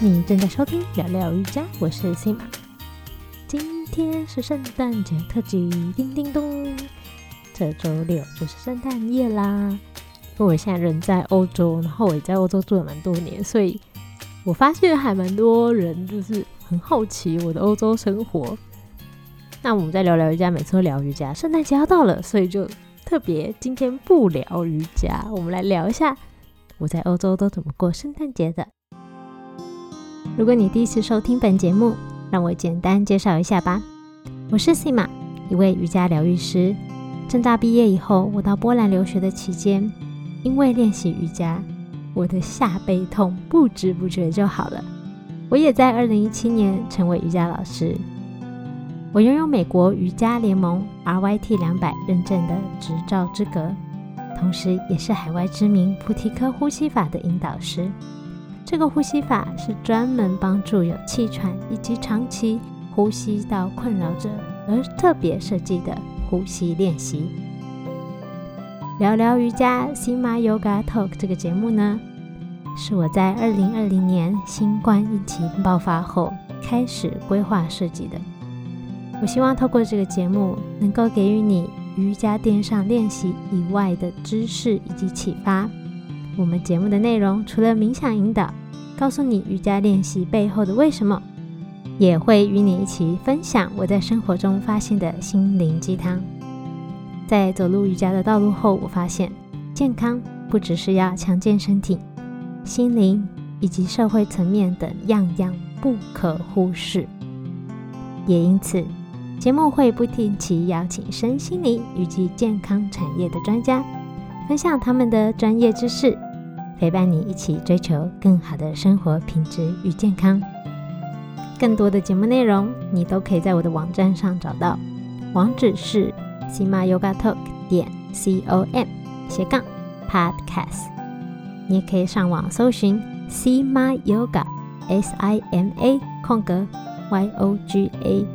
你正在收听聊聊瑜伽，我是 Sim。今天是圣诞节特辑，叮叮咚！这周六就是圣诞夜啦。因为我现在人在欧洲，然后我也在欧洲住了蛮多年，所以我发现还蛮多人就是很好奇我的欧洲生活。那我们再聊聊瑜伽，每次都聊瑜伽，圣诞节要到了，所以就特别今天不聊瑜伽，我们来聊一下我在欧洲都怎么过圣诞节的。如果你第一次收听本节目，让我简单介绍一下吧。我是 Sima，一位瑜伽疗愈师。正大毕业以后，我到波兰留学的期间，因为练习瑜伽，我的下背痛不知不觉就好了。我也在2017年成为瑜伽老师。我拥有美国瑜伽联盟 RYT 两百认证的执照资格，同时也是海外知名菩提科呼吸法的引导师。这个呼吸法是专门帮助有气喘以及长期呼吸道困扰者而特别设计的呼吸练习。聊聊瑜伽 Sima Yoga Talk 这个节目呢，是我在二零二零年新冠疫情爆发后开始规划设计的。我希望透过这个节目，能够给予你瑜伽垫上练习以外的知识以及启发。我们节目的内容除了冥想引导，告诉你瑜伽练习背后的为什么，也会与你一起分享我在生活中发现的心灵鸡汤。在走入瑜伽的道路后，我发现健康不只是要强健身体，心灵以及社会层面等样样不可忽视。也因此，节目会不定期邀请身心灵以及健康产业的专家，分享他们的专业知识。陪伴你一起追求更好的生活品质与健康。更多的节目内容，你都可以在我的网站上找到，网址是 sima yoga talk 点 c o m 斜杠 podcast。你也可以上网搜寻 sima yoga s i m a 空格 y o g a，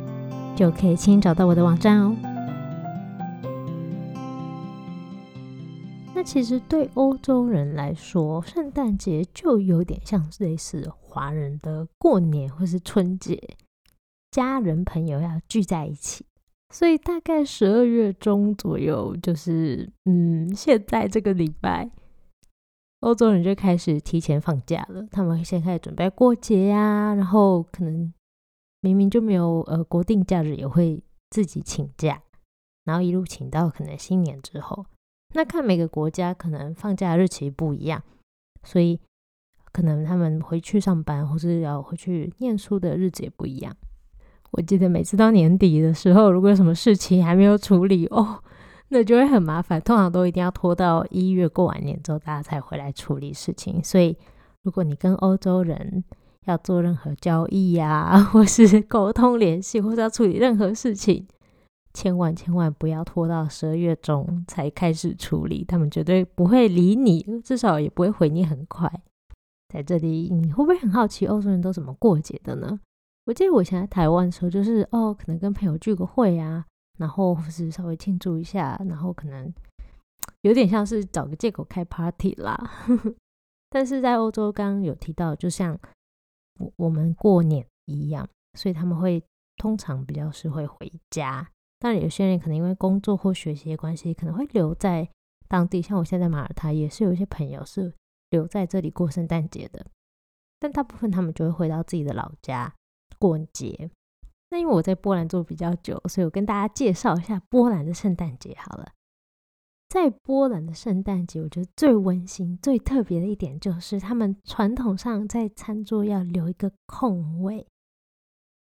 就可以轻易找到我的网站哦。那其实对欧洲人来说，圣诞节就有点像类似华人的过年或是春节，家人朋友要聚在一起。所以大概十二月中左右，就是嗯，现在这个礼拜，欧洲人就开始提前放假了。他们先开始准备过节呀，然后可能明明就没有呃国定假日，也会自己请假，然后一路请到可能新年之后。那看每个国家可能放假日期不一样，所以可能他们回去上班或是要回去念书的日子也不一样。我记得每次到年底的时候，如果有什么事情还没有处理哦，那就会很麻烦。通常都一定要拖到一月过完年之后，大家才回来处理事情。所以，如果你跟欧洲人要做任何交易呀，或是沟通联系，或是要处理任何事情，千万千万不要拖到十二月中才开始处理，他们绝对不会理你，至少也不会回你很快。在这里，你会不会很好奇欧洲人都怎么过节的呢？我记得我以前在台湾的时候，就是哦，可能跟朋友聚个会啊，然后或是稍微庆祝一下，然后可能有点像是找个借口开 party 啦。但是在欧洲，刚刚有提到，就像我我们过年一样，所以他们会通常比较是会回家。当然，有些人可能因为工作或学习的关系，可能会留在当地。像我现在马耳他，也是有一些朋友是留在这里过圣诞节的。但大部分他们就会回到自己的老家过节。那因为我在波兰住比较久，所以我跟大家介绍一下波兰的圣诞节好了。在波兰的圣诞节，我觉得最温馨、最特别的一点就是，他们传统上在餐桌要留一个空位。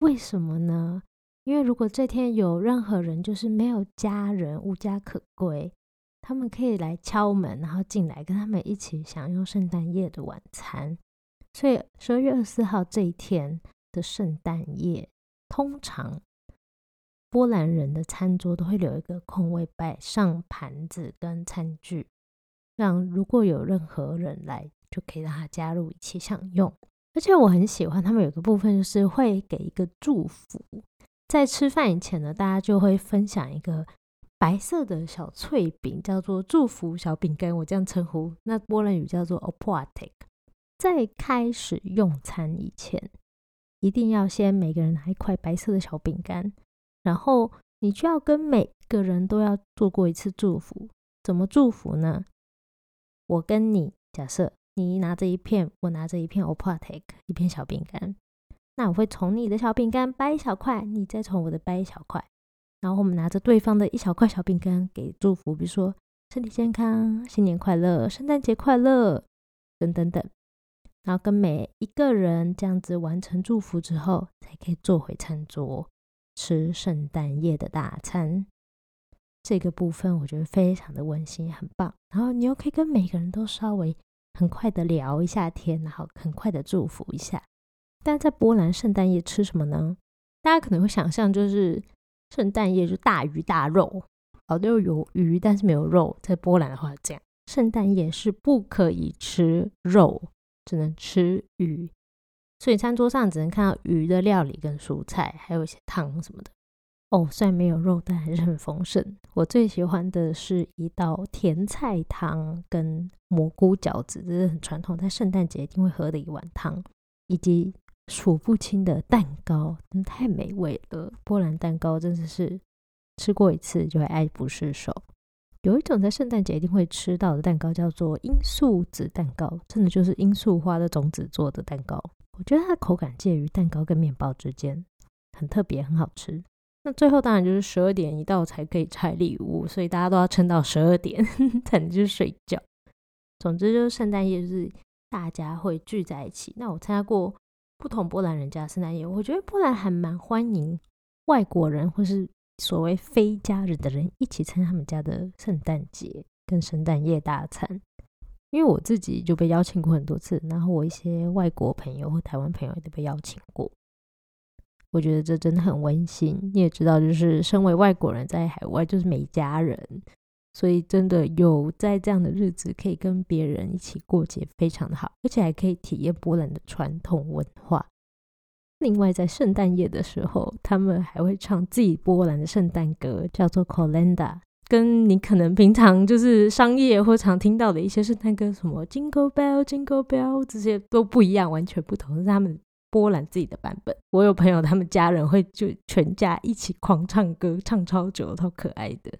为什么呢？因为如果这天有任何人就是没有家人、无家可归，他们可以来敲门，然后进来跟他们一起享用圣诞夜的晚餐。所以十二月二十四号这一天的圣诞夜，通常波兰人的餐桌都会留一个空位，摆上盘子跟餐具，让如果有任何人来，就可以让他加入一起享用。而且我很喜欢他们有个部分，就是会给一个祝福。在吃饭以前呢，大家就会分享一个白色的小脆饼，叫做祝福小饼干，我这样称呼。那波兰语叫做 o p a t i k 在开始用餐以前，一定要先每个人拿一块白色的小饼干，然后你就要跟每个人都要做过一次祝福。怎么祝福呢？我跟你假设你拿着一片，我拿着一片 Opatek 一片小饼干，那我会从你的小饼干掰一小块，你再从我的掰一小块，然后我们拿着对方的一小块小饼干给祝福，比如说身体健康、新年快乐、圣诞节快乐等等等。然后跟每一个人这样子完成祝福之后，才可以坐回餐桌吃圣诞夜的大餐。这个部分我觉得非常的温馨，很棒。然后你又可以跟每个人都稍微很快的聊一下天，然后很快的祝福一下。但在波兰圣诞夜吃什么呢？大家可能会想象就是圣诞夜就大鱼大肉，哦，都有鱼但是没有肉。在波兰的话这样，圣诞夜是不可以吃肉，只能吃鱼，所以餐桌上只能看到鱼的料理跟蔬菜，还有一些汤什么的。哦，虽然没有肉，但还是很丰盛。我最喜欢的是一道甜菜汤跟蘑菇饺子，这是很传统，在圣诞节一定会喝的一碗汤，以及数不清的蛋糕，真的太美味了。波兰蛋糕真的是吃过一次就会爱不释手。有一种在圣诞节一定会吃到的蛋糕，叫做罂粟籽蛋糕，真的就是罂粟花的种子做的蛋糕。我觉得它的口感介于蛋糕跟面包之间，很特别，很好吃。那最后当然就是十二点一到才可以拆礼物，所以大家都要撑到十二点 才能去睡觉。总之就是圣诞夜就是大家会聚在一起。那我参加过不同波兰人家圣诞夜，我觉得波兰还蛮欢迎外国人或是所谓非家人的人一起参加他们家的圣诞节跟圣诞夜大餐。因为我自己就被邀请过很多次，然后我一些外国朋友或台湾朋友也都被邀请过。我觉得这真的很温馨。你也知道，就是身为外国人在海外就是没家人，所以真的有在这样的日子可以跟别人一起过节，非常的好，而且还可以体验波兰的传统文化。另外，在圣诞夜的时候，他们还会唱自己波兰的圣诞歌，叫做 Kolenda，跟你可能平常就是商业或常听到的一些圣诞歌，什么 Jingle Bell Jingle Bell 这些都不一样，完全不同，是他们。波兰自己的版本，我有朋友他们家人会就全家一起狂唱歌，唱超久，超可爱的。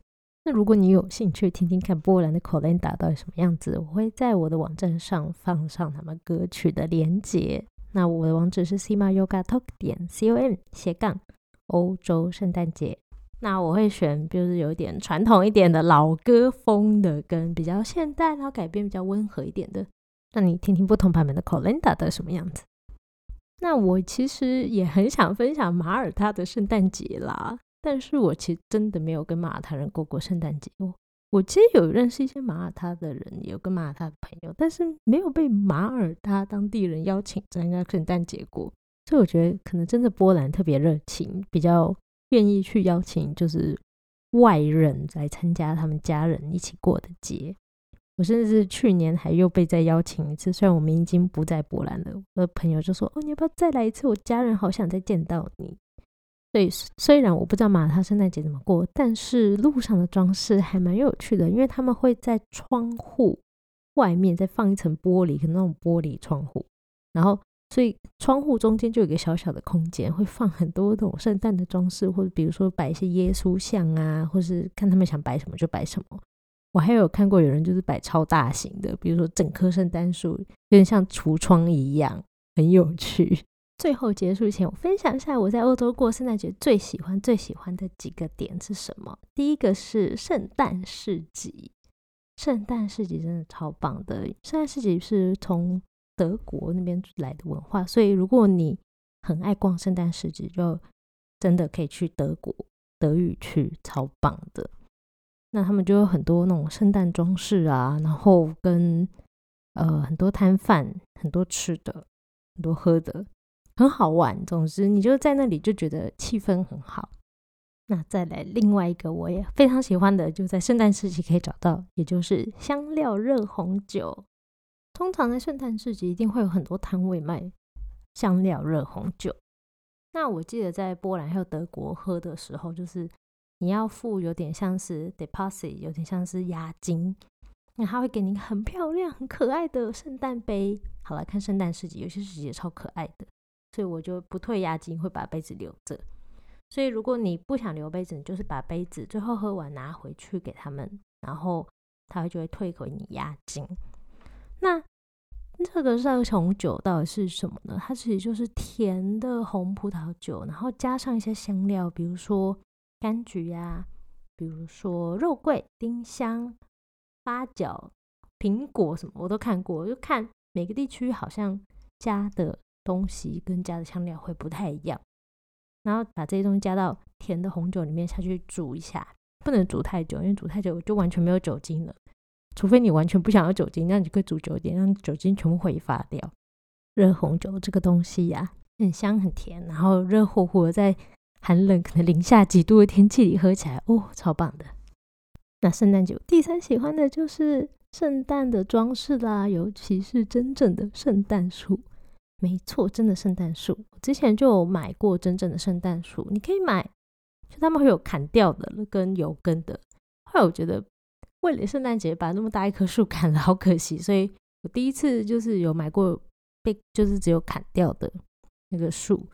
那如果你有兴趣听听看波兰的 k o l e n d a 到底什么样子，我会在我的网站上放上他们歌曲的连接。那我的网址是 simayogatalk 点 com 斜杠欧洲圣诞节。那我会选就是有点传统一点的老歌风的，跟比较现代然后改编比较温和一点的，让你听听不同版本的 k o l e n d a 的什么样子。那我其实也很想分享马耳他的圣诞节啦，但是我其实真的没有跟马耳他人过过圣诞节。我我其实有认识一些马耳他的人，有跟马耳他的朋友，但是没有被马耳他当地人邀请参加圣诞节过。所以我觉得可能真的波兰特别热情，比较愿意去邀请就是外人来参加他们家人一起过的节。我甚至去年还又被再邀请一次，虽然我们已经不在波兰了。我的朋友就说：“哦，你要不要再来一次？我家人好想再见到你。”所以虽然我不知道马耳他圣诞节怎么过，但是路上的装饰还蛮有趣的，因为他们会在窗户外面再放一层玻璃，可能那种玻璃窗户，然后所以窗户中间就有一个小小的空间，会放很多那种圣诞的装饰，或者比如说摆一些耶稣像啊，或是看他们想摆什么就摆什么。我还有看过有人就是摆超大型的，比如说整棵圣诞树，有点像橱窗一样，很有趣。最后结束前，我分享一下我在欧洲过圣诞节最喜欢、最喜欢的几个点是什么。第一个是圣诞市集，圣诞市集真的超棒的。圣诞市集是从德国那边来的文化，所以如果你很爱逛圣诞市集，就真的可以去德国德语区，超棒的。那他们就有很多那种圣诞装饰啊，然后跟呃很多摊贩，很多吃的，很多喝的，很好玩。总之，你就在那里就觉得气氛很好。那再来另外一个我也非常喜欢的，就在圣诞市集可以找到，也就是香料热红酒。通常在圣诞市集一定会有很多摊位卖香料热红酒。那我记得在波兰还有德国喝的时候，就是。你要付有点像是 deposit，有点像是押金，那他会给你很漂亮、很可爱的圣诞杯。好了，看圣诞市集，有些市集也超可爱的，所以我就不退押金，会把杯子留着。所以如果你不想留杯子，你就是把杯子最后喝完拿回去给他们，然后他就会退回你押金。那这个热红酒到底是什么呢？它其实就是甜的红葡萄酒，然后加上一些香料，比如说柑橘呀，比如说肉桂、丁香、八角、苹果什么，我都看过，就看。每个地区好像加的东西跟加的香料会不太一样，然后把这些东西加到甜的红酒里面下去煮一下，不能煮太久，因为煮太久就完全没有酒精了。除非你完全不想要酒精，那你就可以煮久一点，让酒精全部挥发掉。热红酒这个东西呀，很香很甜，然后热乎乎的在寒冷可能零下几度的天气里喝起来，哦，超棒的。那圣诞酒第三喜欢的就是。圣诞的装饰啦，尤其是真正的圣诞树。没错，真的圣诞树。我之前就买过真正的圣诞树，你可以买，就他们会有砍掉的跟有根的。后来我觉得，为了圣诞节把那么大一棵树 砍了，好可惜。所以我第一次就是有买过被，就是只有砍掉的那个树，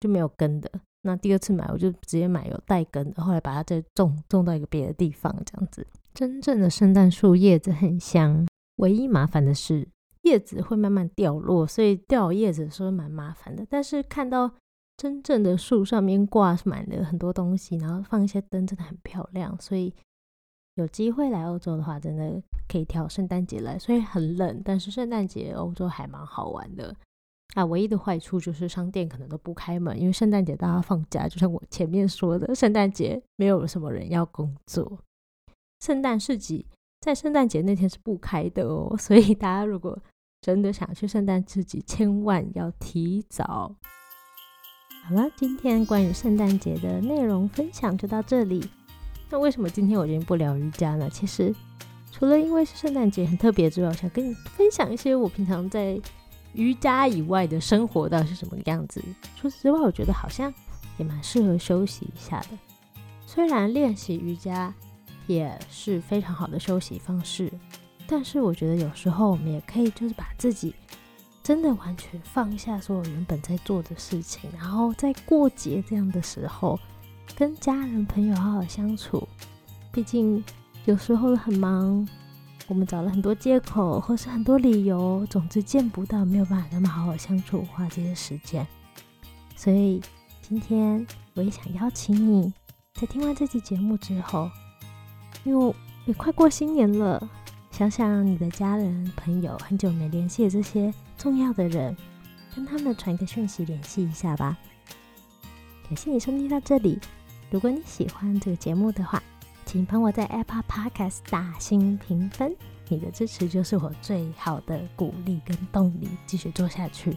就没有根的。那第二次买，我就直接买有带根的，后来把它再种种到一个别的地方，这样子。真正的圣诞树叶子很香，唯一麻烦的是叶子会慢慢掉落，所以掉叶子的时候蛮麻烦的。但是看到真正的树上面挂满了很多东西，然后放一些灯，真的很漂亮。所以有机会来欧洲的话，真的可以挑圣诞节来。虽然很冷，但是圣诞节欧洲还蛮好玩的。啊，唯一的坏处就是商店可能都不开门，因为圣诞节大家放假，就像我前面说的，圣诞节没有什么人要工作。圣诞市集在圣诞节那天是不开的哦，所以大家如果真的想去圣诞自己，千万要提早。好了，今天关于圣诞节的内容分享就到这里。那为什么今天我决定不聊瑜伽呢？其实除了因为是圣诞节很特别之外，我想跟你分享一些我平常在瑜伽以外的生活到底是什么样子。除此之外，我觉得好像也蛮适合休息一下的。虽然练习瑜伽。也是非常好的休息方式，但是我觉得有时候我们也可以就是把自己真的完全放下所有原本在做的事情，然后在过节这样的时候跟家人朋友好好相处。毕竟有时候很忙，我们找了很多借口或是很多理由，总之见不到，没有办法跟他们好好相处，花这些时间。所以今天我也想邀请你在听完这期节目之后。因为也快过新年了，想想你的家人、朋友，很久没联系这些重要的人，跟他们传个讯息联系一下吧。感谢你收听到这里，如果你喜欢这个节目的话，请帮我在 Apple Podcast 打新评分，你的支持就是我最好的鼓励跟动力，继续做下去。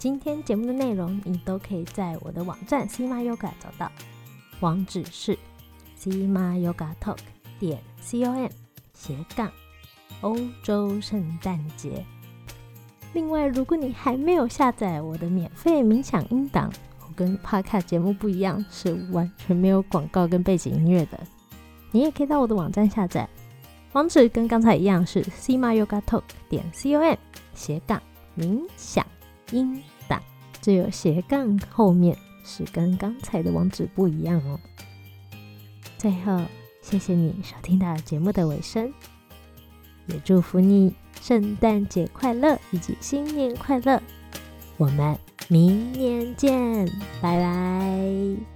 今天节目的内容你都可以在我的网站 Sima Yoga 找到，网址是 Sima Yoga Talk。点 com 斜杠欧洲圣诞节。另外，如果你还没有下载我的免费冥想音档，我跟 Podcast 节目不一样，是完全没有广告跟背景音乐的。你也可以到我的网站下载，网址跟刚才一样是 Sima Yoga Talk 点 com 斜杠冥想音档，只有斜杠后面是跟刚才的网址不一样哦。最后。谢谢你收听到节目的尾声，也祝福你圣诞节快乐以及新年快乐。我们明年见，拜拜。